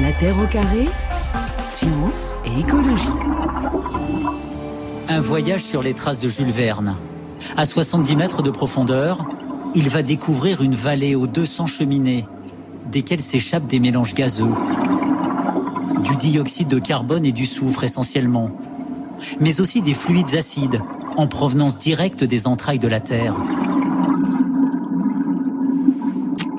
La Terre au carré, science et écologie. Un voyage sur les traces de Jules Verne. À 70 mètres de profondeur, il va découvrir une vallée aux 200 cheminées, desquelles s'échappent des mélanges gazeux, du dioxyde de carbone et du soufre essentiellement, mais aussi des fluides acides en provenance directe des entrailles de la Terre.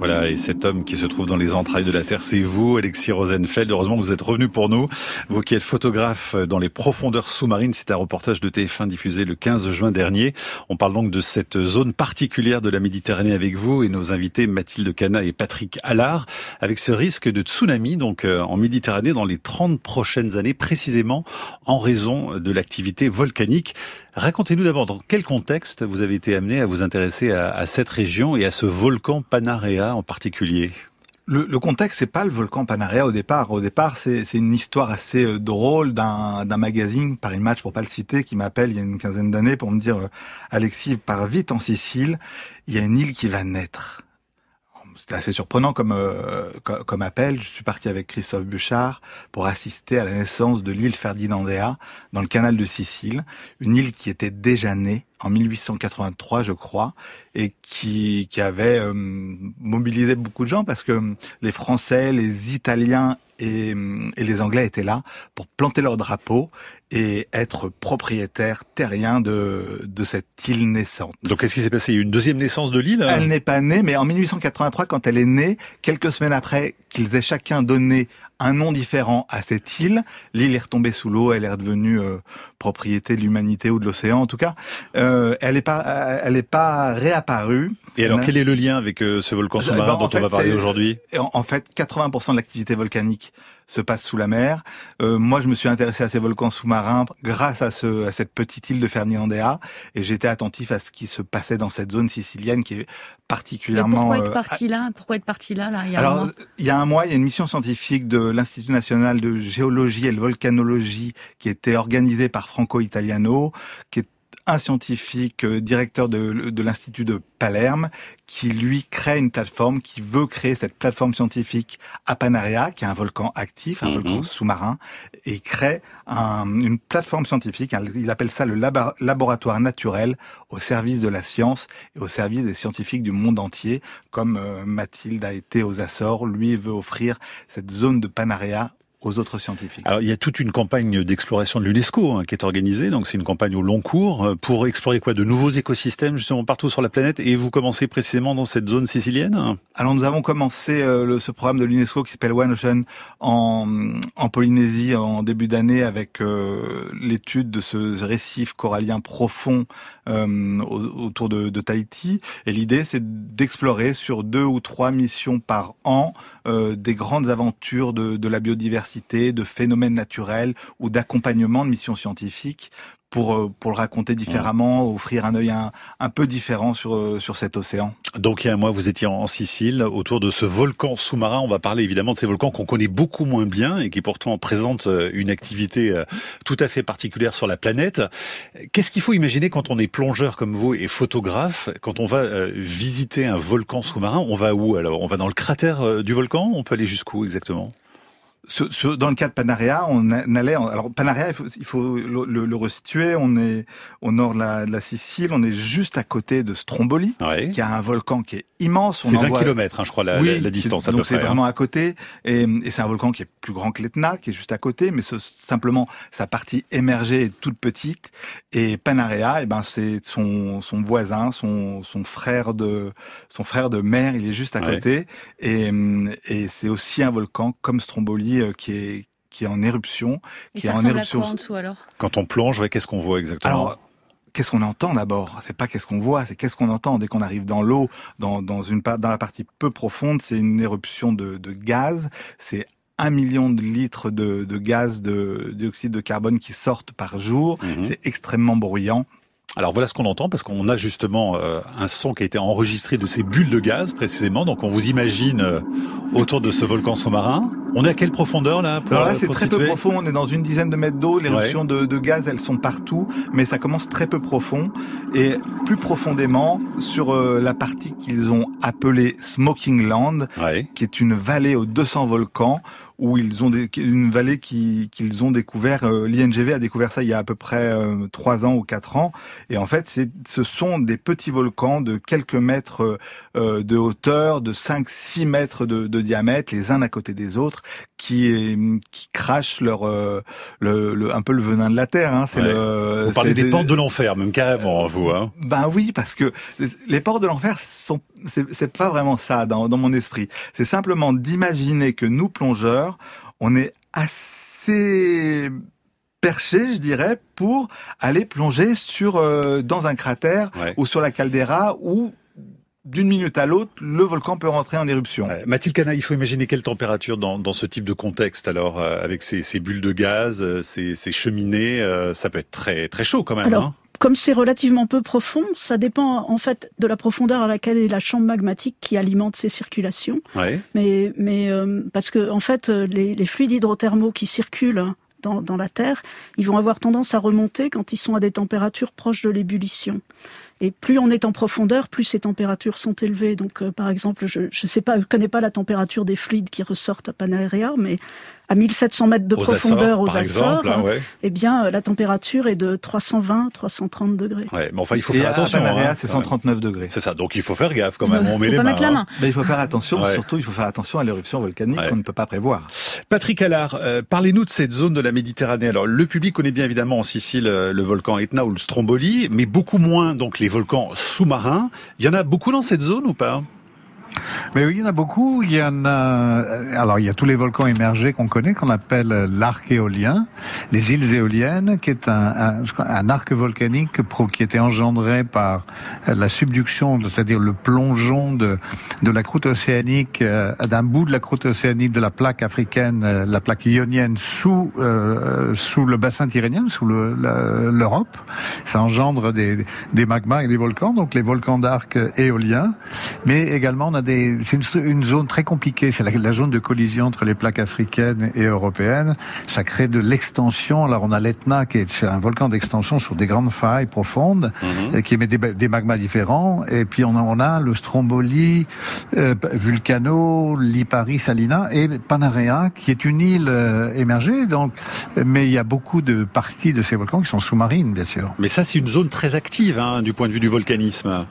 Voilà, et cet homme qui se trouve dans les entrailles de la Terre, c'est vous, Alexis Rosenfeld. Heureusement que vous êtes revenu pour nous. Vous qui êtes photographe dans les profondeurs sous-marines, c'est un reportage de TF1 diffusé le 15 juin dernier. On parle donc de cette zone particulière de la Méditerranée avec vous et nos invités Mathilde Cana et Patrick Allard, avec ce risque de tsunami donc euh, en Méditerranée dans les 30 prochaines années, précisément en raison de l'activité volcanique. Racontez-nous d'abord dans quel contexte vous avez été amené à vous intéresser à, cette région et à ce volcan Panarea en particulier? Le, le, contexte, c'est pas le volcan Panarea au départ. Au départ, c'est une histoire assez euh, drôle d'un magazine, Paris Match pour pas le citer, qui m'appelle il y a une quinzaine d'années pour me dire euh, Alexis, pars vite en Sicile, il y a une île qui va naître c'était assez surprenant comme, euh, comme appel. Je suis parti avec Christophe Bouchard pour assister à la naissance de l'île Ferdinandea dans le canal de Sicile, une île qui était déjà née en 1883, je crois, et qui, qui avait euh, mobilisé beaucoup de gens parce que les Français, les Italiens et, et, les Anglais étaient là pour planter leur drapeau et être propriétaires terriens de, de cette île naissante. Donc qu'est-ce qui s'est passé? Il y a eu une deuxième naissance de l'île Elle n'est pas née, mais en 1883, quand elle est née, quelques semaines après qu'ils aient chacun donné un nom différent à cette île, l'île est retombée sous l'eau, elle est redevenue euh, propriété de l'humanité ou de l'océan. En tout cas, euh, elle n'est pas, elle est pas réapparue. Et alors, quel est le lien avec euh, ce volcan sous-marin ben, dont fait, on va parler aujourd'hui? En fait, 80% de l'activité volcanique se passe sous la mer. Euh, moi, je me suis intéressé à ces volcans sous-marins grâce à, ce, à cette petite île de Ferdinandea, et j'étais attentif à ce qui se passait dans cette zone sicilienne qui est particulièrement. Mais pourquoi être parti là? Pourquoi être parti là, là? Il y a Alors, il y a un mois, il y a une mission scientifique de l'Institut national de géologie et de volcanologie qui était organisée par Franco Italiano, qui est un scientifique euh, directeur de, de l'Institut de Palerme qui lui crée une plateforme, qui veut créer cette plateforme scientifique à Panaria, qui est un volcan actif, un mm -hmm. volcan sous-marin, et crée un, une plateforme scientifique, il appelle ça le laboratoire naturel au service de la science et au service des scientifiques du monde entier, comme euh, Mathilde a été aux Açores, lui veut offrir cette zone de Panaria aux autres scientifiques. Alors, il y a toute une campagne d'exploration de l'UNESCO hein, qui est organisée, donc c'est une campagne au long cours euh, pour explorer quoi de nouveaux écosystèmes justement partout sur la planète. Et vous commencez précisément dans cette zone sicilienne Alors nous avons commencé euh, le, ce programme de l'UNESCO qui s'appelle One Ocean en, en Polynésie en début d'année avec euh, l'étude de ce récif corallien profond euh, autour de, de, Tahiti. Et l'idée c'est d'explorer sur deux ou trois missions par an des grandes aventures de, de la biodiversité de phénomènes naturels ou d'accompagnement de missions scientifiques pour, euh, pour le raconter différemment, offrir un œil un, un peu différent sur, euh, sur cet océan. Donc il y a un mois, vous étiez en Sicile, autour de ce volcan sous-marin. On va parler évidemment de ces volcans qu'on connaît beaucoup moins bien et qui pourtant présentent euh, une activité tout à fait particulière sur la planète. Qu'est-ce qu'il faut imaginer quand on est plongeur comme vous et photographe, quand on va visiter un volcan sous-marin On va où alors? On va dans le cratère du volcan? On peut aller jusqu'où exactement? Dans le cas de Panarea, on allait. Alors Panarea, il faut, il faut le, le, resituer. On est au nord de la, de la, Sicile. On est juste à côté de Stromboli, ouais. qui a un volcan qui est immense. C'est 20 voit... km, hein, je crois, la, oui, la, la distance. donc c'est hein. vraiment à côté. Et, et c'est un volcan qui est plus grand que l'Etna, qui est juste à côté, mais ce, simplement sa partie émergée est toute petite. Et Panarea, eh ben c'est son, son voisin, son, son frère de son frère de mère. Il est juste à Ouais. côté. Et, et c'est aussi un volcan comme Stromboli euh, qui est qui est en éruption, qui ça est en à éruption. quoi en dessous alors? Quand on plonge, ouais, qu'est-ce qu'on voit exactement? Alors, qu'est-ce qu'on entend d'abord? C'est pas qu'est-ce qu'on voit, c'est qu'est-ce qu'on entend. Dès qu'on arrive dans l'eau, dans, dans, une, dans la partie peu profonde, c'est une éruption de, de gaz. C'est un million de litres de, de gaz de dioxyde de carbone qui sortent par jour. Mhm. C'est extrêmement bruyant. Alors voilà ce qu'on entend parce qu'on a justement euh, un son qui a été enregistré de ces bulles de gaz précisément. Donc on vous imagine euh, autour de ce volcan sous-marin. On est à quelle profondeur là pour, Alors là, euh, c'est très peu profond. On est dans une dizaine de mètres d'eau. L'éruption de, de gaz, elles sont partout, mais ça commence très peu profond. Et plus profondément, sur euh, la partie qu'ils ont appelée Smoking Land, Ouais. qui est une vallée aux 200 volcans, où ils ont des, une vallée qu'ils ont découvert. Euh, L'INGV a découvert ça il y a à peu près trois ans ou quatre ans. Et en fait, ce sont des petits volcans de quelques mètres de hauteur, de 5-6 mètres de, de, diamètre, les uns à côté des autres, qui, qui crachent leur le, un peu le venin de la terre. Hein. C'est le, vous parlez des portes de l'enfer, même carrément, vous. Hein. Ben oui, parce que les portes de l'enfer sont c'est pas vraiment ça dans, dans mon esprit. C'est simplement d'imaginer que nous plongeurs, on est assez perché, je dirais, pour aller plonger sur euh, dans un cratère ou sur la caldeira où d'une minute à l'autre, le volcan peut rentrer en éruption. Mathilde Cana, il faut imaginer quelle température dans, dans ce type de contexte alors, euh, avec ces, ces, bulles de gaz, euh, ces, ces cheminées, ça peut être très très chaud quand même. hein comme c'est relativement peu profond, ça dépend en fait de la profondeur à laquelle est la chambre magmatique qui alimente ces circulations. Mais, mais euh, parce que en fait, les, les fluides hydrothermaux qui circulent dans, dans, la Terre, ils vont avoir tendance à remonter quand ils sont à des températures proches de l'ébullition. Et plus on est en profondeur, plus ces températures sont élevées. Donc, euh, par exemple, je ne sais pas, je connais pas la température des fluides qui ressortent à Panarea, mais à 1700 mètres de profondeur aux Açores, exemple, hein, eh bien, euh, la température est de 320, 330 degrés. Ouais, mais enfin, il faut faire attention. À hein, c'est 139 degrés. C'est ça. Donc, il faut faire gaffe quand même. On met les mains. Hein. Mais il faut faire attention. Surtout, il faut faire attention à l'éruption volcanique qu'on ne peut pas prévoir. Patrick Allard, euh, parlez-nous de cette zone de la Méditerranée. Alors, le public connaît bien évidemment en Sicile euh, le volcan Etna ou le Stromboli, mais beaucoup moins donc les volcans sous-marins. Il y en a beaucoup dans cette zone ou pas? Mais oui, il y en a beaucoup. Il y en a. Euh, alors, il y a tous les volcans émergés qu'on connaît, qu'on appelle l'arc éolien, les îles éoliennes, qui est un, arc volcanique qui était engendré par la subduction, c'est-à-dire le plongeon de, de la croûte océanique, euh, d'un bout de la croûte océanique de la plaque africaine, euh, la plaque ionienne, sous sous le bassin tyrrhénien, sous l'Europe. Ça engendre des, des magmas et des volcans, donc les volcans d'arc éolien, mais également on a c'est une, zone très compliquée. C'est la, zone de collision entre les plaques africaines et européennes. Ça crée de l'extension. Alors on a l'Etna qui est un volcan d'extension sur des grandes failles profondes mhm. qui émet des, magmas différents. Et puis on a, on a le Stromboli, euh, Vulcano, Lipari, Salina et Panarea qui est une île euh, émergée. Donc, mais il y a beaucoup de parties de ces volcans qui sont sous-marines, bien sûr. Mais ça, c'est une zone très active hein, du point de vue du volcanisme.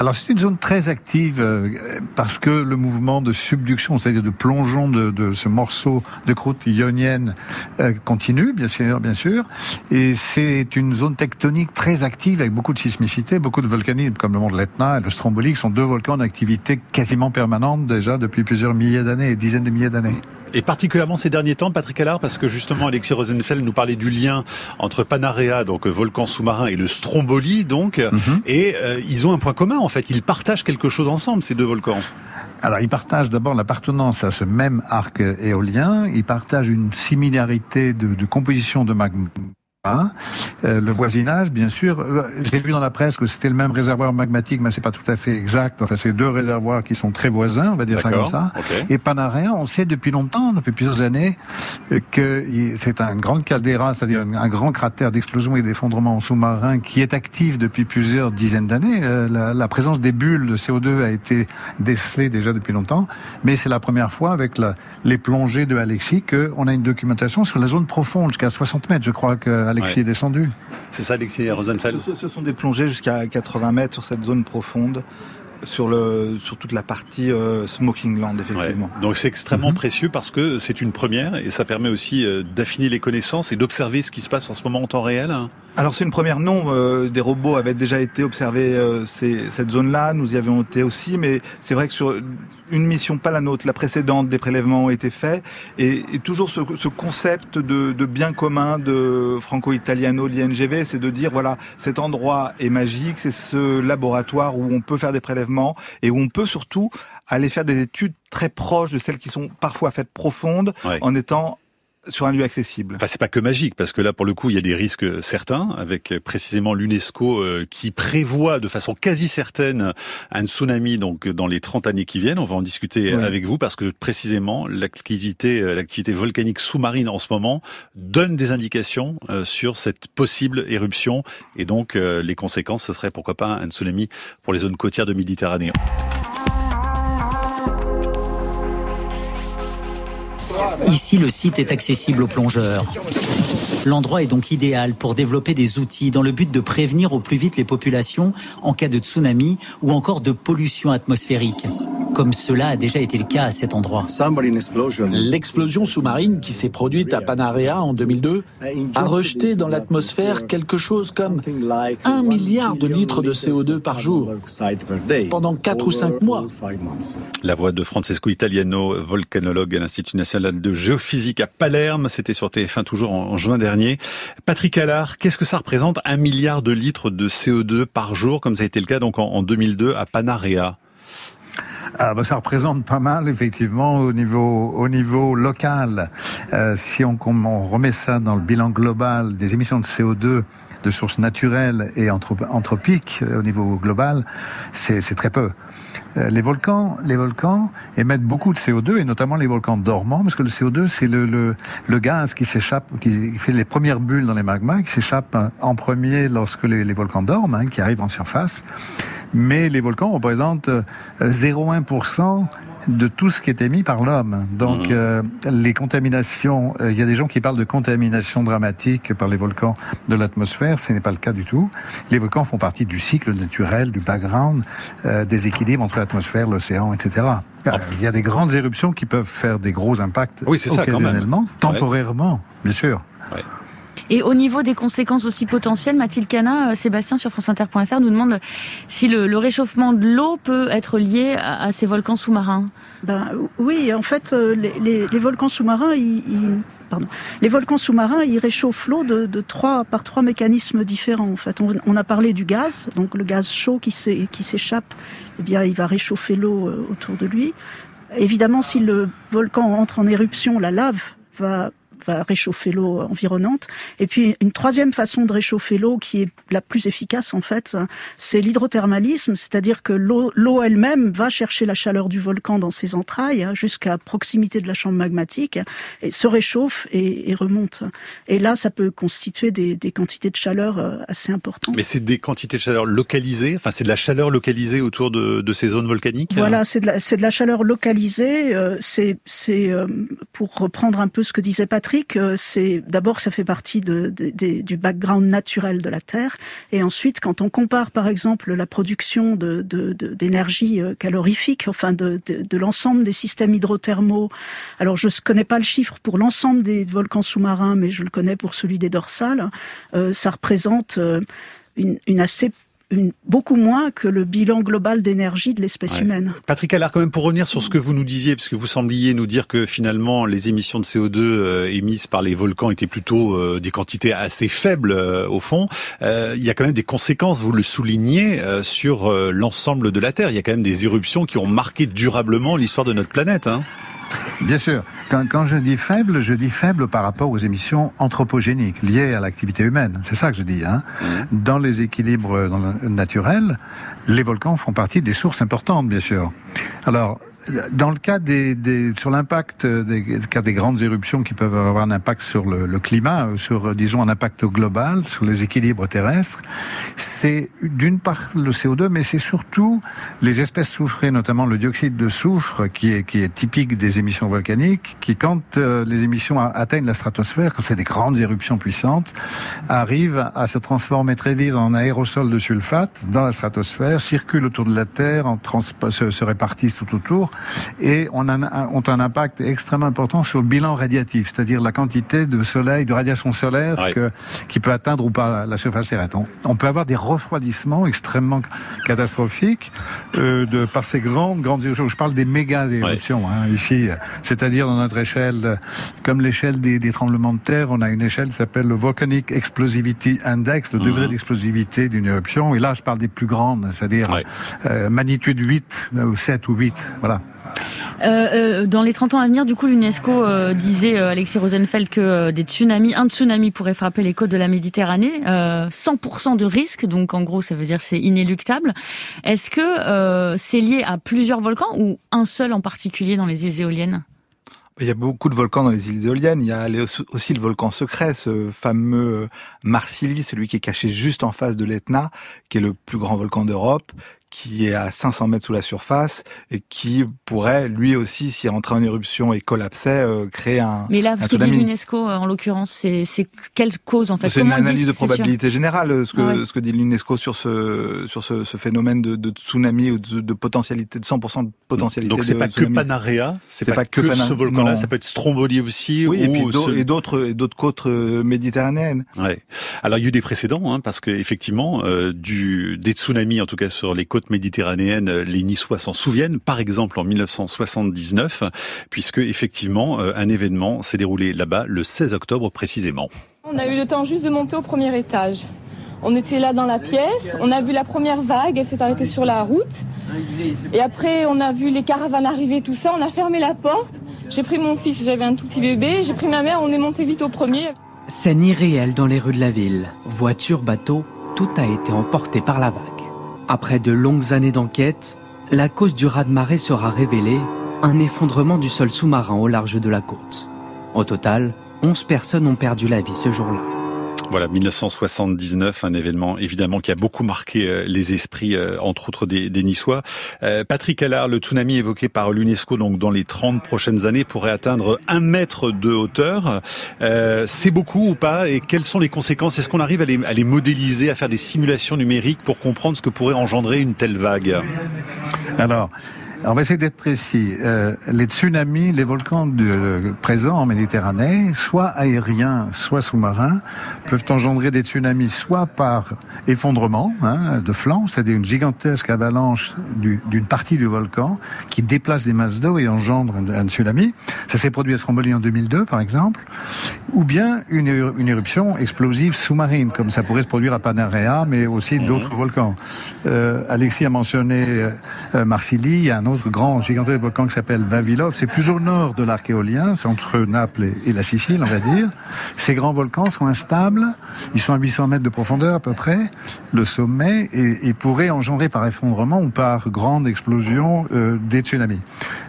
Alors c'est une zone très active euh, parce que le mouvement de subduction, c'est-à-dire de plongeon de, de, ce morceau de croûte ionienne euh, continue, bien sûr, bien sûr. Et c'est une zone tectonique très active avec beaucoup de sismicité, beaucoup de volcanisme, comme le mont de l'Etna et le Stromboli, qui sont deux volcans d'activité quasiment permanente déjà depuis plusieurs milliers d'années et dizaines de milliers d'années. Et particulièrement ces derniers temps, Patrick Allard, parce que justement Alexis Rosenfeld nous parlait du lien entre Panarea, donc volcan sous-marin, et le Stromboli, donc, mhm. et euh, ils ont un point commun en fait, ils partagent quelque chose ensemble ces deux volcans. Alors, ils partagent d'abord l'appartenance à ce même arc éolien. Ils partagent une similarité de, de composition de magma Hein euh, le voisinage, bien sûr. Euh, j'ai vu dans la presse que c'était le même réservoir magmatique, mais c'est pas tout à fait exact. Enfin, c'est deux réservoirs qui sont très voisins, on va dire ça comme ça. Et Panarea, on sait depuis longtemps, depuis plusieurs années, euh, que c'est un grand caldeira, c'est-à-dire un grand cratère d'explosion et d'effondrement sous-marin qui est actif depuis plusieurs dizaines d'années. La, la, présence des bulles de CO2 a été décelée déjà depuis longtemps, mais c'est la première fois avec la, les plongées de Alexis qu'on a une documentation sur la zone profonde jusqu'à 60 mètres. Je crois que Alexis est descendu. C'est ça, Alexis Rosenfeld ce, sont des plongées jusqu'à 80 mètres sur cette zone profonde sur le sur toute la partie euh, smoking land effectivement. Donc c'est extrêmement mhm. précieux parce que c'est une première et ça permet aussi euh, d'affiner les connaissances et d'observer ce qui se passe en ce moment en temps réel. Alors c'est une première non, euh, des robots avaient déjà été observés cette zone-là, nous y avions été aussi, mais c'est vrai que sur une mission, pas la nôtre, la précédente, des prélèvements ont été faits, et, toujours ce, concept de, bien commun de franco-italiano, l'INGV, c'est de dire, voilà, cet endroit est magique, c'est ce laboratoire où on peut faire des prélèvements, et où on peut surtout aller faire des études très proches de celles qui sont parfois faites profondes, en étant sur un lieu accessible. Enfin, c'est pas que magique, parce que là, pour le coup, il y a des risques certains, avec précisément l'UNESCO euh, qui prévoit de façon quasi certaine un tsunami donc dans les 30 années qui viennent. On va en discuter avec vous, parce que précisément l'activité, euh, l'activité volcanique sous-marine en ce moment donne des indications euh, sur cette possible éruption, et donc les conséquences, ce serait pourquoi pas un tsunami pour les zones côtières de Méditerranée. Ici, le site est accessible aux plongeurs. L'endroit est donc idéal pour développer des outils dans le but de prévenir au plus vite les populations en cas de tsunami ou encore de pollution atmosphérique comme cela a déjà été le cas à cet endroit. L'explosion sous-marine qui s'est produite à Panarea en 2002 a rejeté dans l'atmosphère quelque chose comme un milliard de litres de CO2 par jour pendant 4 ou 5 mois. La voix de Francesco Italiano, volcanologue à l'Institut national de géophysique à Palerme, c'était sur TF1 toujours en juin dernier. Patrick Allard, qu'est-ce que ça représente un milliard de litres de CO2 par jour, comme ça a été le cas donc en 2002 à Panarea? Ah, bah, ça représente pas mal, effectivement, au niveau, au niveau local. Euh, si on, on, remet ça dans le bilan global des émissions de CO2 de sources naturelles et anthropiques euh, au niveau global, c'est très peu. Euh, les volcans, les volcans émettent beaucoup de CO2 et notamment les volcans dormants parce que le CO2 c'est le, le, le, gaz qui s'échappe, qui fait les premières bulles dans les magmas, qui s'échappe en premier lorsque les, les volcans dorment, hein, qui arrivent en surface mais les volcans représentent 0,1% euh, de tout ce qui est émis par l'homme. Donc mmh. euh, les contaminations, euh, il y a des gens qui parlent de contamination dramatique par les volcans de l'atmosphère, ce n'est pas le cas du tout. Les volcans font partie du cycle naturel, du background, des équilibres entre l'atmosphère, l'océan, etc. Il y a des grandes éruptions qui peuvent faire des gros impacts oui, occasionnellement, temporairement, bien sûr. Et au niveau des conséquences aussi potentielles, Mathilde Cana, euh, Sébastien sur franceinter.fr nous demande si le, réchauffement de l'eau peut être lié à, ces volcans sous-marins. Ben oui, en fait, euh, les, volcans sous-marins, ils, pardon, les volcans sous-marins, ils réchauffent l'eau de, trois par trois mécanismes différents. En fait, on, a parlé du gaz, donc le gaz chaud qui s'échappe, eh bien, il va réchauffer l'eau euh, autour de lui. Évidemment, si le volcan entre en éruption, la lave va va réchauffer l'eau environnante. Et puis une troisième façon de réchauffer l'eau qui est la plus efficace en fait, c'est l'hydrothermalisme, c'est-à-dire que l'eau elle-même va chercher la chaleur du volcan dans ses entrailles hein, jusqu'à proximité de la chambre magmatique et se réchauffe et, remonte. Et là, ça peut constituer des, des quantités de chaleur euh, assez importantes. Mais c'est des quantités de chaleur localisées, enfin c'est de la chaleur localisée autour de, de ces zones volcaniques. Voilà, c'est de, la, de la chaleur localisée. Euh, c'est euh, pour reprendre un peu ce que disait Patrick c'est d'abord ça fait partie du background naturel de la Terre, et ensuite quand on compare par exemple la production d'énergie euh, calorifique, enfin de, l'ensemble des systèmes hydrothermaux. Alors je ne connais pas le chiffre pour l'ensemble des volcans sous-marins, mais je le connais pour celui des dorsales. Euh, ça représente euh, une assez beaucoup moins que le bilan global d'énergie de l'espèce humaine. Patrick Allard, quand même, pour revenir sur ce que vous nous disiez, parce que vous sembliez nous dire que finalement les émissions de CO2 euh, émises par les volcans étaient plutôt euh, des quantités assez faibles euh, au fond. il y a quand même des conséquences, vous le soulignez, sur l'ensemble de la Terre. Il y a quand même des éruptions qui ont marqué durablement l'histoire de notre planète. Hein. Bien sûr. Quand, quand, je dis faible, je dis faible par rapport aux émissions anthropogéniques liées à l'activité humaine. C'est ça que je dis. Hein. Mmh. Dans les équilibres naturels, les volcans font partie des sources importantes, bien sûr. Alors, dans le cas des, des sur l'impact des cas des grandes éruptions qui peuvent avoir un impact sur le, le, climat, euh, sur disons un impact global, sur les équilibres terrestres, c'est d'une part le CO2, mais c'est surtout les espèces soufrées, notamment le dioxyde de soufre, qui est qui est typique des émissions volcaniques, qui quand euh, les émissions atteignent la stratosphère, quand c'est des grandes éruptions puissantes, arrivent à se transformer très vite en aérosol de sulfate dans la stratosphère, circulent autour de la Terre, se répartissent tout autour et on a, ont un impact extrêmement important sur le bilan radiatif, c'est-à-dire la quantité de soleil, de radiation solaire que, qui peut atteindre ou pas la surface terrestre. On, on peut avoir des refroidissements extrêmement catastrophiques euh, de, par ces grandes, grandes éruptions. Je parle des méga éruptions hein, ici, c'est-à-dire dans notre échelle, comme l'échelle des, des, tremblements de terre, on a une échelle qui s'appelle le Volcanic Explosivity Index, le degré mhm. d'explosivité d'une éruption. Et là, je parle des plus grandes, c'est-à-dire euh, magnitude 8 ou 7 ou 8. Voilà. Euh, euh, dans les 30 ans à venir, du coup, l'UNESCO euh, disait, Alexis Rosenfeld, que des tsunamis, un tsunami pourrait frapper les côtes de la Méditerranée, 100% de risque, donc en gros, ça veut dire c'est inéluctable. Est-ce que c'est lié à plusieurs volcans ou un seul en particulier dans les îles éoliennes? Il y a beaucoup de volcans dans les îles éoliennes. Il y a aussi le volcan secret, ce fameux Marsili, celui qui est caché juste en face de l'Etna, qui est le plus grand volcan d'Europe, qui est à 500 mètres sous la surface et qui pourrait lui aussi, s'il rentrait en éruption et collapsait, créer un Mais là, ce que dit l'UNESCO en l'occurrence, c'est quelle cause en fait? C'est une analyse de probabilité générale, ce que ce que dit l'UNESCO sur ce sur ce, ce phénomène de, de, tsunami ou de, de, potentialité de 100% de potentialité. Donc c'est pas que Panarea, c'est pas, pas, que, ce volcan-là, ça peut être Stromboli aussi. Oui, et d'autres et d'autres côtes euh, méditerranéennes. Ouais. Alors il y a eu des précédents, hein, parce que effectivement, euh, du des tsunamis, en tout cas sur les côtes méditerranéennes, euh, les Niçois s'en souviennent. Par exemple en 1979, puisque effectivement un événement s'est déroulé là-bas le 16 octobre précisément. On a eu le temps juste de monter au premier étage. On était là dans la pièce, on a vu la première vague, elle s'est arrêtée sur la route. Et après, on a vu les caravanes arriver, tout ça. On a fermé la porte. J'ai pris mon fils, j'avais un tout petit bébé. J'ai pris ma mère, on est monté vite au premier. Scène irréelle dans les rues de la ville. Voiture, bateau, tout a été emporté par la vague. Après de longues années d'enquête, la cause du raz-de-marée sera révélée, un effondrement du sol sous-marin au large de la côte. Au total, 11 personnes ont perdu la vie ce jour-là. Voilà, 1979, un événement évidemment qui a beaucoup marqué euh, les esprits, euh, entre autres des, des Niçois. Euh, Patrick Allard, le tsunami évoqué par l'UNESCO, donc dans les 30 prochaines années, pourrait atteindre un mètre de hauteur. C'est beaucoup ou pas? Et quelles sont les conséquences? Est-ce qu'on arrive à les, à les modéliser, à faire des simulations numériques pour comprendre ce que pourrait engendrer une telle vague? Alors, alors, on va essayer d'être précis. Euh, les tsunamis, les volcans de, présents en Méditerranée, soit aériens, soit sous-marins, peuvent engendrer des tsunamis soit par effondrement hein, de flanc, c'est-à-dire une gigantesque avalanche d'une partie du volcan qui déplace des masses d'eau et engendre un, tsunami. Ça s'est produit à Stromboli en 2002, par exemple. Ou bien une, une éruption explosive sous-marine, comme ça pourrait se produire à Panarea, mais aussi d'autres mhm. volcans. Euh, Alexis a mentionné euh, Marsili, il y a un autre grand gigantesque volcan qui s'appelle Vavilov. C'est plus au nord de l'arc éolien, c'est entre Naples et, la Sicile, on va dire. Ces grands volcans sont instables, ils sont à 800 mètres de profondeur à peu près, le sommet, et, pourraient engendrer par effondrement ou par grande explosion euh, des tsunamis.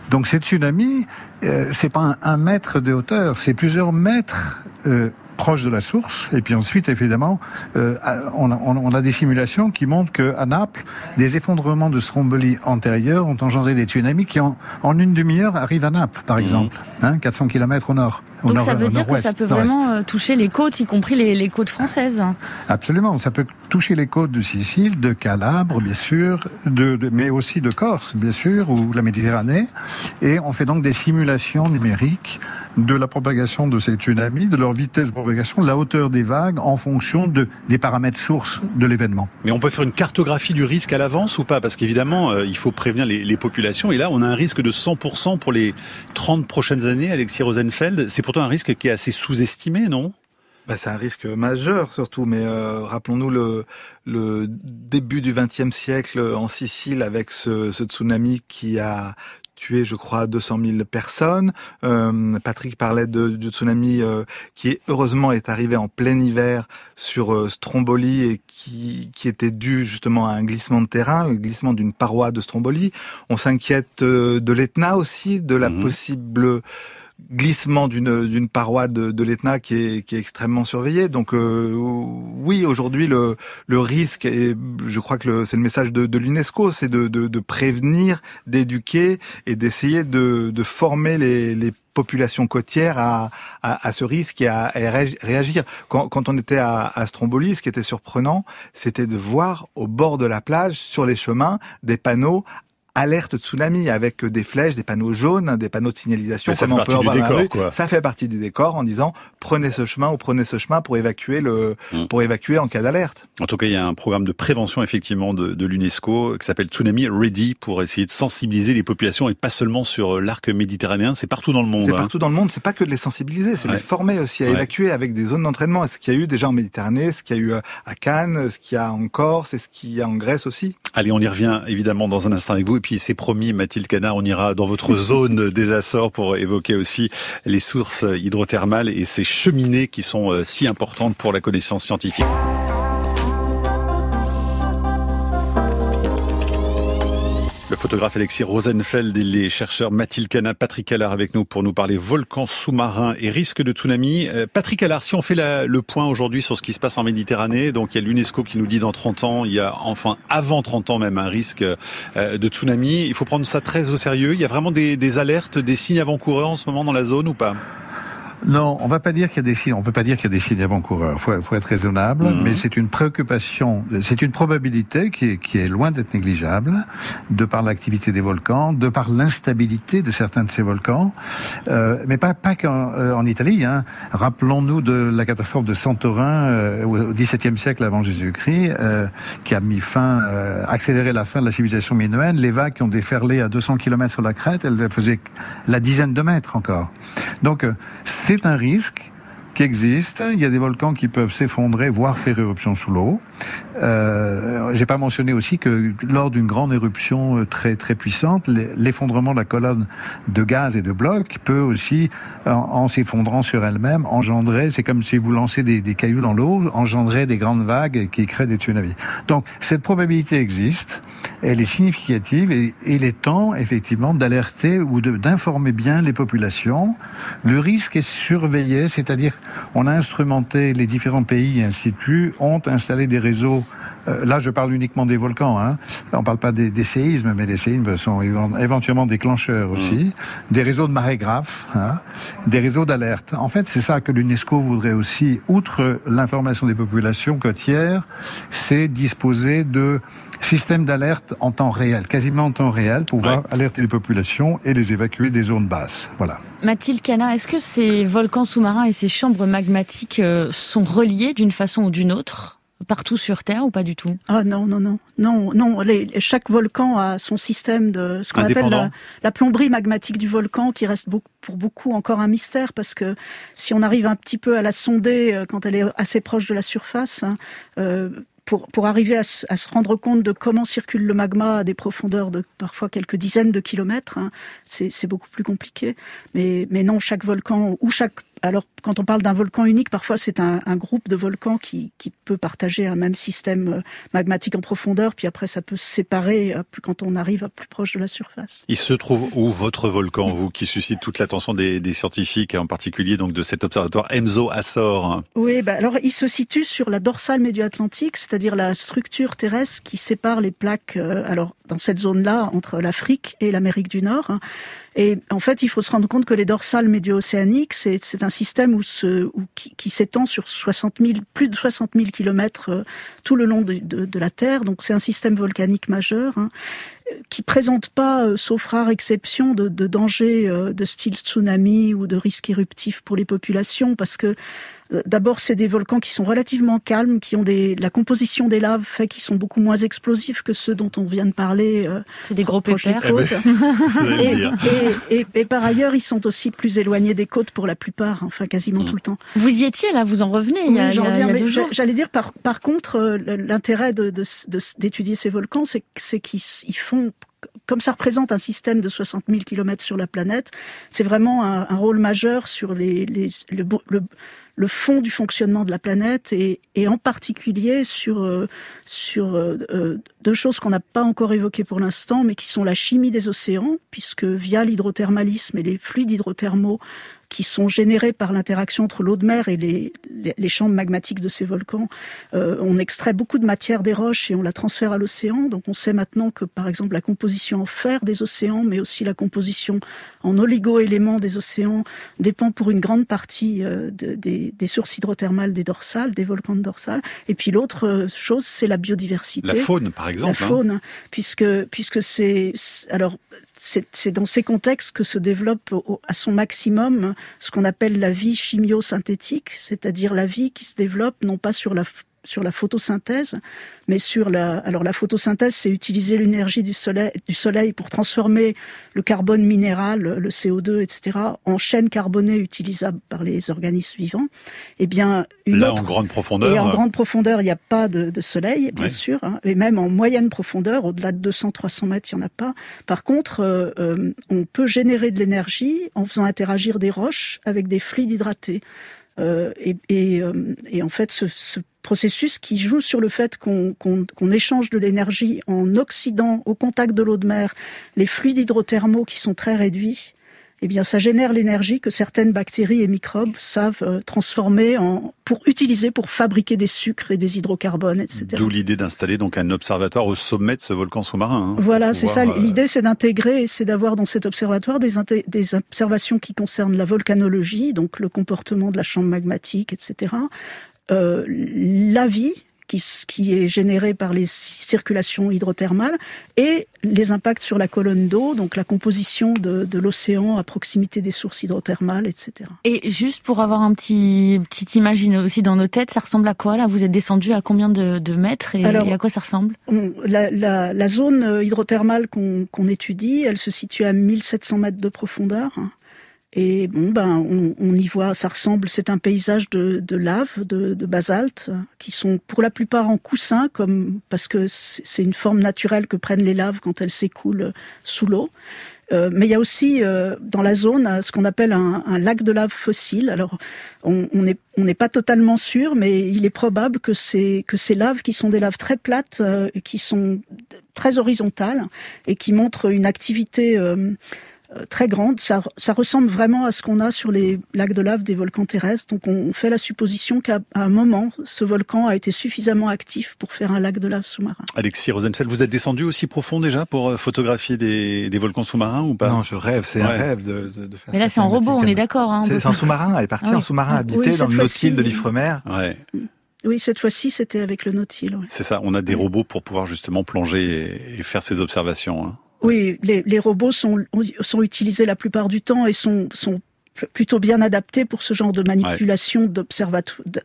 Donc ces tsunamis, euh, c'est pas un, mètre de hauteur, c'est plusieurs mètres euh, proche de la source. Et puis ensuite, évidemment, euh, on, a, on, a, des simulations qui montrent qu'à Naples, des effondrements de Stromboli antérieurs ont engendré des tsunamis qui, en, en une demi-heure, arrivent à Naples, par mhm. exemple, hein, 400 km au nord. Donc ça veut dire que ça peut vraiment euh, toucher les côtes, y compris les, les, côtes françaises. Absolument, ça peut toucher les côtes de Sicile, de Calabre, bien sûr, de, de, mais aussi de Corse, bien sûr, ou la Méditerranée. Et on fait donc des simulations numériques de la propagation de ces tsunamis, de leur vitesse de propagation, de la hauteur des vagues en fonction de, des paramètres sources de l'événement. Mais on peut faire une cartographie du risque à l'avance ou pas? Parce qu'évidemment, euh, il faut prévenir les, les, populations. Et là, on a un risque de 100% pour les 30 prochaines années, Alexis Rosenfeld. C'est pourtant un risque qui est assez sous-estimé, non? Bah, c'est un risque majeur surtout, mais euh, rappelons-nous le, le début du XXe siècle en Sicile avec ce, ce tsunami qui a tué, je crois, 200 000 personnes. Euh, Patrick parlait de, du tsunami euh, qui heureusement est arrivé en plein hiver sur euh, Stromboli et qui, qui était dû justement à un glissement de terrain, le glissement d'une paroi de Stromboli. On s'inquiète de l'Etna aussi, de la mhm. possible glissement d'une d'une paroi de, de l'Etna qui est, qui est extrêmement surveillée. Donc euh, oui, aujourd'hui le le risque et je crois que c'est le message de, de l'UNESCO, c'est de, de, de prévenir, d'éduquer et d'essayer de, de former les, les populations côtières à, à, à, ce risque et à, à réagir. Quand, quand, on était à, à Stromboli, ce qui était surprenant, c'était de voir au bord de la plage, sur les chemins, des panneaux alerte tsunami avec des flèches, des panneaux jaunes, des panneaux de signalisation. ça fait partie du décor, quoi. Ça fait partie du décor en disant prenez ce chemin ou prenez ce chemin pour évacuer le, mm. pour évacuer en cas d'alerte. En tout cas, il y a un programme de prévention effectivement de, de l'UNESCO qui s'appelle Tsunami Ready pour essayer de sensibiliser les populations et pas seulement sur l'arc méditerranéen, c'est partout dans le monde. C'est hein. partout dans le monde. C'est pas que de les sensibiliser, c'est de les former aussi à évacuer avec des zones d'entraînement. Ce qu'il y a eu déjà en Méditerranée, ce qu'il y a eu à Cannes, ce qu'il y a en Corse, et ce qu'il y a en Grèce aussi? Allez, on y revient évidemment dans un instant avec vous. Et puis c'est promis, Mathilde Canard, on ira dans votre zone des Açores pour évoquer aussi les sources hydrothermales et ces cheminées qui sont euh, si importantes pour la connaissance scientifique. Le photographe Alexis Rosenfeld et les chercheurs Mathilde Cana, Patrick Allard avec nous pour nous parler volcans sous-marins et risque de tsunami. Euh, Patrick Allard, si on fait le point aujourd'hui sur ce qui se passe en Méditerranée, donc il y a l'UNESCO qui nous dit dans 30 ans, il y a enfin avant 30 ans même un risque euh, de tsunami. Il faut prendre ça très au sérieux. Il y a vraiment des, des alertes, des signes avant-coureurs en ce moment dans la zone ou pas? Non, on va pas dire qu'il y a des signes. On peut pas dire qu'il y a des signes avant-coureurs. Faut, faut être raisonnable, mhm. mais c'est une préoccupation, c'est une probabilité qui est, qui est loin d'être négligeable, de par l'activité des volcans, de par l'instabilité de certains de ces volcans, euh, mais pas pas qu'en euh, en Italie. Hein. Rappelons-nous de la catastrophe de Santorin euh, au XVIIe siècle avant Jésus-Christ, euh, qui a mis fin, euh, accéléré la fin de la civilisation minoenne. Les vagues qui ont déferlé à 200 km sur la crête, elles faisaient la dizaine de mètres encore. Donc c'est un risque qui. Il y a des volcans qui peuvent s'effondrer, voire faire éruption sous l'eau. Euh, J'ai pas mentionné aussi que lors d'une grande éruption euh, très très puissante, l'effondrement de la colonne de gaz et de blocs peut aussi, en, s'effondrant sur elle-même, engendrer. C'est comme si vous lancez des, des cailloux dans l'eau, engendrer des grandes vagues qui créent des tsunamis. Donc cette probabilité existe, elle est significative et il est temps effectivement d'alerter ou d'informer bien les populations. Le risque est surveillé, c'est-à-dire on a instrumenté les différents pays et suite, ont installé des réseaux euh, là, je parle uniquement des volcans. Hein. On ne parle pas des, séismes, mais les séismes sont éventuellement déclencheurs aussi. Mmh. Des réseaux de marégraphes, hein. des réseaux d'alerte. En fait, c'est ça que l'UNESCO voudrait aussi, outre l'information des populations côtières, c'est disposer de systèmes d'alerte en temps réel, quasiment en temps réel, pour pouvoir alerter les populations et les évacuer des zones basses. Voilà. Mathilde Cana, est-ce que ces volcans sous-marins et ces chambres magmatiques euh, sont reliés d'une façon ou d'une autre partout sur Terre ou pas du tout? Ah non, non, non. Non, non. chaque volcan a son système de ce qu'on appelle la, plomberie magmatique du volcan qui reste pour beaucoup encore un mystère parce que si on arrive un petit peu à la sonder euh, quand elle est assez proche de la surface, hein, euh, pour, pour arriver à, se rendre compte de comment circule le magma à des profondeurs de parfois quelques dizaines de kilomètres, hein, c'est beaucoup plus compliqué. Mais, mais non, chaque volcan ou chaque alors, quand on parle d'un volcan unique, parfois c'est un, groupe de volcans qui, peut partager un même système euh, magmatique en profondeur, puis après ça peut se séparer euh, quand on arrive à plus proche de la surface. Il se trouve où votre volcan, vous, qui suscite toute l'attention des, scientifiques, et en particulier donc de cet observatoire EMSO Açor Oui, bah alors il se situe sur la dorsale médio-atlantique, c'est-à-dire la structure terrestre qui sépare les plaques, euh, alors dans cette zone-là, entre l'Afrique et l'Amérique du Nord. Et en fait, il faut se rendre compte que les dorsales médio-océaniques, c'est un système qui, s'étend sur 60 000, plus de 60 000 kilomètres euh, tout le long de, la Terre. Donc c'est un système volcanique majeur hein, qui présente pas, euh, sauf rare exception, de, de danger euh, de style tsunami ou de risque éruptif pour les populations, parce que d'abord, c'est des volcans qui sont relativement calmes, qui ont des, la composition des laves fait qu'ils sont beaucoup moins explosifs que ceux dont on vient de parler. Euh, c'est des gros pépères. Eh ben, et, et, par ailleurs, ils sont aussi plus éloignés des côtes pour la plupart, enfin quasiment tout le temps. Vous y étiez là, vous en revenez il y a, J'allais dire par, par contre, euh, l'intérêt d'étudier de, ces volcans, c'est qu'ils font comme ça représente un système de 60 000 km sur la planète, c'est vraiment un, un, rôle majeur sur les, les, le, le, le fond du fonctionnement de la planète et, en particulier sur, euh, sur euh, euh, deux choses qu'on n'a pas encore évoquées pour l'instant, mais qui sont la chimie des océans, puisque via l'hydrothermalisme et les fluides hydrothermaux, qui sont générés par l'interaction entre l'eau de mer et les, les, champs magmatiques de ces volcans. Euh, on extrait beaucoup de matière des roches et on la transfère à l'océan. Donc on sait maintenant que par exemple la composition en fer des océans, mais aussi la composition en oligo-éléments des océans dépend pour une grande partie euh, des, des, sources hydrothermales des dorsales, des volcans de dorsales. Et puis l'autre euh, chose, c'est la biodiversité. La faune, par exemple. La hein. faune, puisque puisque c'est alors c'est dans ces contextes que se développe à son maximum ce qu'on appelle la vie chimiosynthétique, c'est-à-dire la vie qui se développe non pas sur la sur la photosynthèse, mais sur la. Alors la photosynthèse, c'est utiliser l'énergie du soleil, du soleil pour transformer le carbone minéral, le CO2, etc., en chaîne carbonée utilisable par les organismes vivants. Eh bien, une là en grande profondeur. Et en grande profondeur, il n'y a pas de, de soleil, bien sûr, hein, et même en moyenne profondeur, au-delà de 200-300 mètres, il n'y en a pas. Par contre, euh, euh, on peut générer de l'énergie en faisant interagir des roches avec des fluides hydratés. Euh, et, et, et, en fait, ce, ce processus qui joue sur le fait qu'on échange de l'énergie en oxydant au contact de l'eau de mer les fluides hydrothermaux qui sont très réduits eh bien, ça génère l'énergie que certaines bactéries et microbes savent euh, transformer en, pour utiliser pour fabriquer des sucres et des hydrocarbones, etc. D'où l'idée d'installer donc un observatoire au sommet de ce volcan sous-marin. Hein, voilà, c'est ça. Euh, l'idée, c'est d'intégrer, c'est d'avoir dans cet observatoire des, des observations qui concernent la volcanologie, donc le comportement de la chambre magmatique, etc. Euh, la vie, qui, qui est généré par les circulations hydrothermales, et les impacts sur la colonne d'eau, donc la composition de, de l'océan à proximité des sources hydrothermales, etc. Et juste pour avoir un petit petite image aussi dans nos têtes, ça ressemble à quoi là? Vous êtes descendu à combien de, de mètres et, à quoi ça ressemble? la, la, la, zone hydrothermale qu'on étudie, elle se situe à 1700 mètres de profondeur. Et bon, ben, on, on, y voit, ça ressemble, c'est un paysage de, de lave, de, de, basalte, qui sont pour la plupart en coussin, comme parce que c'est une forme naturelle que prennent les laves quand elles s'écoulent sous l'eau. Euh, mais il y a aussi euh, dans la zone euh, ce qu'on appelle un, un, lac de lave fossile. Alors, on n'est on pas totalement sûr, mais il est probable que ces que ces laves, qui sont des laves très plates, qui sont très horizontales et qui montrent une activité euh, très grande. Ça, ça, ressemble vraiment à ce qu'on a sur les lacs de lave des volcans terrestres. Donc on fait la supposition qu'à un moment, ce volcan a été suffisamment actif pour faire un lac de lave sous-marin. Alexis Rosenfeld, vous êtes descendu aussi profond déjà pour euh, photographier des, des volcans sous-marins ou pas? Non, je rêve, c'est un rêve de, de, de, faire Mais là, c'est en robot, on est d'accord. Hein, c'est un sous-marin, elle est partie ah en sous-marin habité dans le Nautile de l'Ifremer. Ouais. Oui, cette fois-ci, c'était avec le Nautile. C'est ça, on a des robots pour pouvoir justement plonger et, faire ces observations. Hein. Oui, les, robots sont, sont utilisés la plupart du temps et sont, sont plutôt bien adapté pour ce genre de manipulation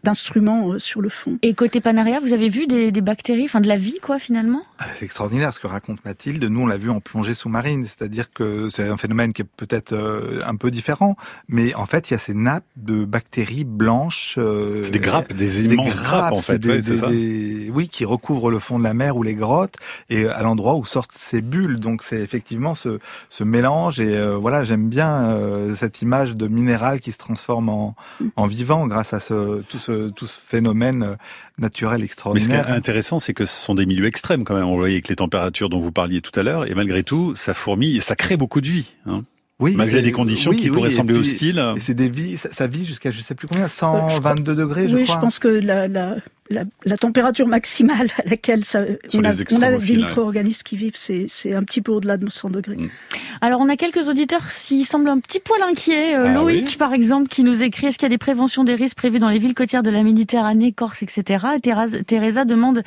d'instruments euh, sur le fond. Et côté Panaria, vous avez vu des, des bactéries, enfin de la vie, quoi, finalement? Ah, C'est extraordinaire ce que raconte Mathilde. Nous, on l'a vu en plongée sous-marine, c'est-à-dire que c'est un phénomène qui est peut-être euh, un peu différent, mais en fait, il y a ces nappes de bactéries blanches. Euh, c'est des grappes, des immenses grappes, en fait. Des, ça. oui, qui recouvrent le fond de la mer ou les grottes, et à l'endroit où sortent ces bulles. Donc, c'est effectivement ce, ce mélange. Et voilà, j'aime bien cette image de minéral qui se transforme en, en vivant grâce à ce, tout, ce, tout ce phénomène euh, naturel extraordinaire. Mais ce qui est intéressant, c'est que ce sont des milieux extrêmes quand même. On voyait avec les températures dont vous parliez tout à l'heure, et malgré tout, ça fourmille et ça crée beaucoup de vie. Hein. Oui, malgré des conditions qui pourraient sembler hostiles. Et c'est des vies, ça, ça vit jusqu'à je sais plus combien, 122 euh, degrés, je oui, crois. Oui, je pense que la, la, la, la, température maximale à laquelle ça, on, a, on, a, des micro-organismes qui vivent, c'est un petit peu au-delà de 100 degrés. Mm. Alors, on a quelques auditeurs qui semblent un petit poil inquiets. Euh, ah Loïc, par exemple, qui nous écrit est-ce qu'il y a des préventions des risques prévues dans les villes côtières de la Méditerranée, Corse, etc. Teresa demande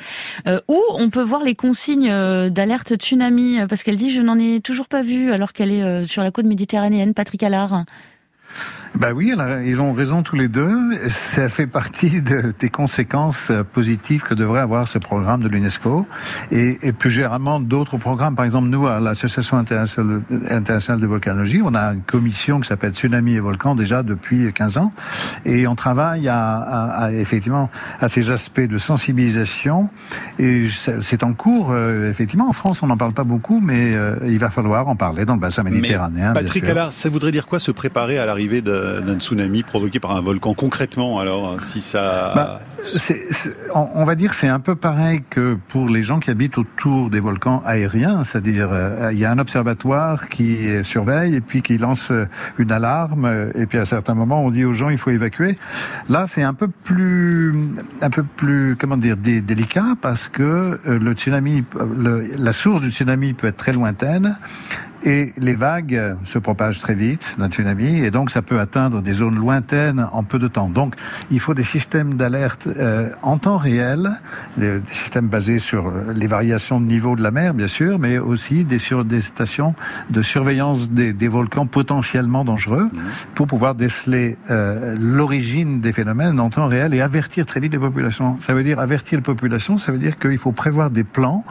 euh, où on peut voir les consignes euh, d'alerte tsunami, parce qu'elle dit je n'en ai toujours pas vu alors qu'elle est sur la côte méditerranéenne. Patrick Allard. Ben oui, ils ont raison tous les deux. Ça fait partie de, des conséquences positives que devrait avoir ce programme de l'UNESCO et, et, plus généralement d'autres programmes. Par exemple, nous, à l'Association internationale de volcanologie, on a une commission qui s'appelle Tsunami et Volcan déjà depuis 15 ans et on travaille à, à, à effectivement à ces aspects de sensibilisation et c'est en cours. Euh, effectivement, en France, on n'en parle pas beaucoup, mais euh, il va falloir en parler dans le bassin méditerranéen. Patrick Allard, ça voudrait dire quoi se préparer à l'arrivée de d'un tsunami provoqué par un volcan. Concrètement alors si ça bah, on, va dire c'est un peu pareil que pour les gens qui habitent autour des volcans aériens. C'est-à-dire euh, il y a un observatoire qui surveille et puis qui lance une alarme. Et puis à certains moments on dit aux gens il faut évacuer. Là c'est un peu plus un peu plus comment dire délicat parce que euh, le tsunami la source du tsunami peut être très lointaine et les vagues se propagent très vite d'un tsunami et donc ça peut atteindre des zones lointaines en peu de temps. Donc il faut des systèmes d'alerte euh, en temps réel, des, systèmes basés sur les variations de niveau de la mer bien sûr, mais aussi des, sur, des stations de surveillance des, des volcans potentiellement dangereux mmh. pour pouvoir déceler euh, l'origine des phénomènes en temps réel et avertir très vite les populations. Ça veut dire avertir les populations, ça veut dire qu'il faut prévoir des plans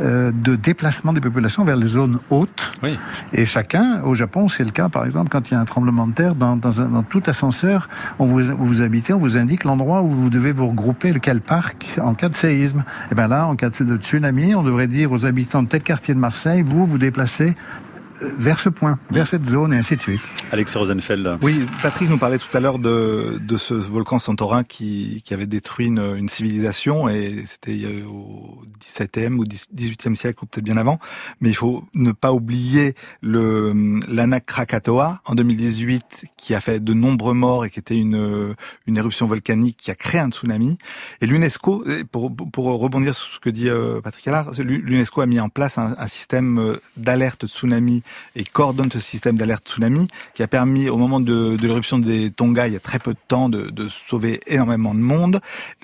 euh, de déplacement des populations vers les zones hautes oui. Et chacun, au Japon, c'est le cas, par exemple, quand il y a un tremblement de terre, dans, dans, tout ascenseur on vous, où vous habitez, on vous indique l'endroit où vous devez vous regrouper, lequel parc, en cas de séisme. Et bien là, en cas de tsunami, on devrait dire aux habitants de tel quartier de Marseille, vous vous déplacez vers ce point, vers cette zone et ainsi de suite. Alex Rosenfeld. Oui, Patrick nous parlait tout à l'heure de, de ce volcan Santorin qui, qui avait détruit une, une civilisation et c'était au 17e ou 18e siècle ou peut-être bien avant. Mais il faut ne pas oublier le l'Anak Krakatoa en 2018 qui a fait de nombreux morts et qui était une, une éruption volcanique qui a créé un tsunami. Et l'UNESCO, pour, pour rebondir sur ce que dit euh, Patrick Allard, l'UNESCO a mis en place un, un système euh, d'alerte tsunami et coordonne ce système d'alerte tsunami qui a permis au moment de, de l'éruption des Tonga, il y a très peu de temps, de, de sauver énormément de monde.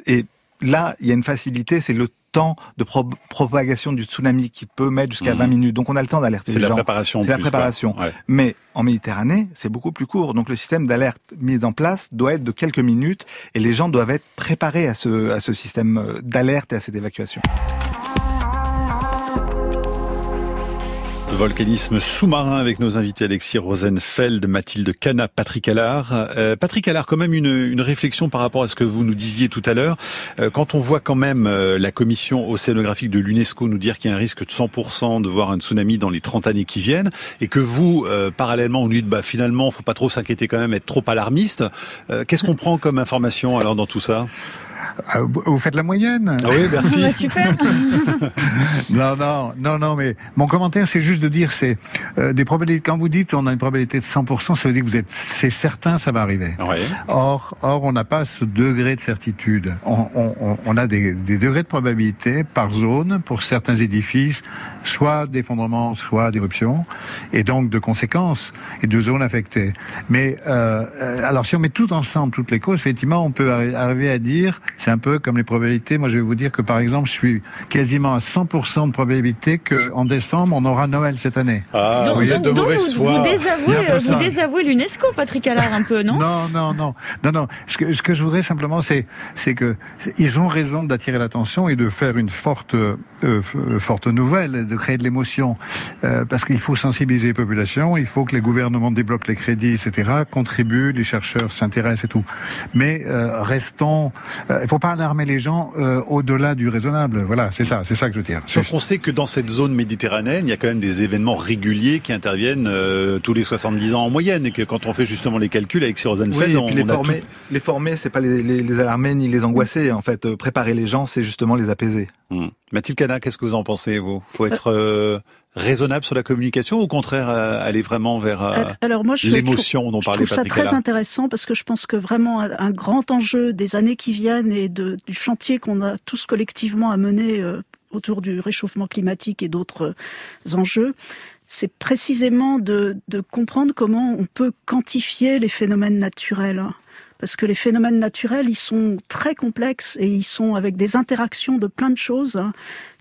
Et là, il y a une facilité, c'est le temps de propagation du tsunami qui peut mettre jusqu'à 20 mhm. minutes. Donc on a le temps d'alerter les gens. C'est la préparation. C'est la préparation. Mais en Méditerranée, c'est beaucoup plus court. Donc le système d'alerte mis en place doit être de quelques minutes et les gens doivent être préparés à ce, à ce système euh, d'alerte et à cette évacuation. Volcanisme sous-marin avec nos invités Alexis Rosenfeld, Mathilde Cana, Patrick Allard. Euh, Patrick Allard, quand même une, une, réflexion par rapport à ce que vous nous disiez tout à l'heure. Euh, quand on voit quand même euh, la commission océanographique de l'UNESCO nous dire qu'il y a un risque de 100% de voir un tsunami dans les 30 années qui viennent, et que vous, parallèlement, vous nous dites, bah, finalement, faut pas trop s'inquiéter quand même, être trop alarmiste. Qu'est-ce qu'on prend comme information alors dans tout ça? Ah, vous faites la moyenne. Ah oui, merci. Bah, super. non, non, non, non, mais mon commentaire, c'est juste de dire, c'est euh, des probabilités. Quand vous dites on a une probabilité de 100%, ça veut dire que vous êtes, c'est certain, ça va arriver. Or, or, on n'a pas ce degré de certitude. On, on, on a des, des, degrés de probabilité par zone pour certains édifices, soit d'effondrement, soit d'éruption, et donc de conséquences et de zones affectées. Mais euh, euh alors, si on met tout ensemble, toutes les causes, effectivement, on peut arriver à dire c'est un peu comme les probabilités. Moi, je vais vous dire que, par exemple, je suis quasiment à 100% de probabilité qu'en décembre, on aura Noël cette année. Ah, donc, vous êtes de mauvaise foi. Vous désavouez, vous désavouez l'UNESCO, Patrick Allard, un peu, non? Non, non, non, non, non. Ce que, ce que je voudrais simplement, c'est, c'est que ils ont raison d'attirer l'attention et de faire une forte, euh, forte nouvelle, de créer de l'émotion, euh, parce qu'il faut sensibiliser les populations, il faut que les gouvernements débloquent les crédits, etc., contribuent, les chercheurs s'intéressent et tout. Mais euh, restons, euh, il faut pas alarmer les gens euh, au-delà du raisonnable. Voilà, c'est ça, c'est ça que je veux dire. Sauf qu'on sait que dans cette zone méditerranéenne, il y a quand même des événements réguliers qui interviennent euh, tous les 70 ans en moyenne, et que quand on fait justement les calculs avec Rosenfeld, oui, et puis les, former, les former, c'est pas les, les, alarmer ni les angoisser. En fait, préparer les gens, c'est justement les apaiser. Hmm. Mathilde Cana, qu'est-ce que vous en pensez, vous? Faut être raisonnable sur la communication ou au contraire aller vraiment vers l'émotion dont parlait Patrick Je trouve ça très intéressant parce que je pense que vraiment un grand enjeu des années qui viennent et de, du chantier qu'on a tous collectivement à mener euh, autour du réchauffement climatique et d'autres euh, enjeux, c'est précisément de, de, comprendre comment on peut quantifier les phénomènes naturels parce que les phénomènes naturels, ils sont très complexes et ils sont avec des interactions de plein de choses hein,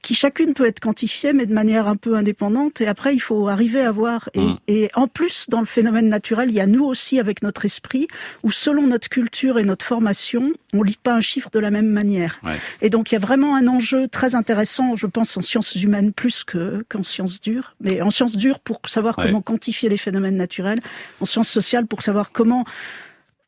qui chacune peut être quantifiée, mais de manière un peu indépendante. Et après, il faut arriver à voir. Et, mm. et, en plus, dans le phénomène naturel, il y a nous aussi avec notre esprit, où selon notre culture et notre formation, on lit pas un chiffre de la même manière. Et donc, il y a vraiment un enjeu très intéressant, je pense, en sciences humaines plus que qu'en sciences dures, mais en sciences dures pour savoir comment quantifier les phénomènes naturels, en sciences sociales pour savoir comment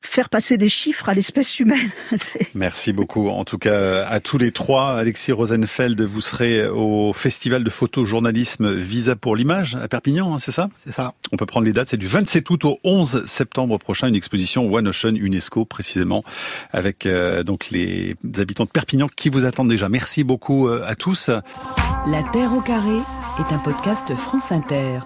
faire passer des chiffres à l'espèce humaine. Merci beaucoup. En tout cas, à tous les trois, Alexis Rosenfeld, vous serez au Festival de photojournalisme Visa pour l'image à Perpignan, hein, c'est ça? C'est ça. On peut prendre les dates, c'est du 27 août au 11 septembre prochain, une exposition One Ocean UNESCO précisément, avec euh, donc les habitants de Perpignan qui vous attendent déjà. Merci beaucoup euh, à tous. La Terre au carré est un podcast France Inter.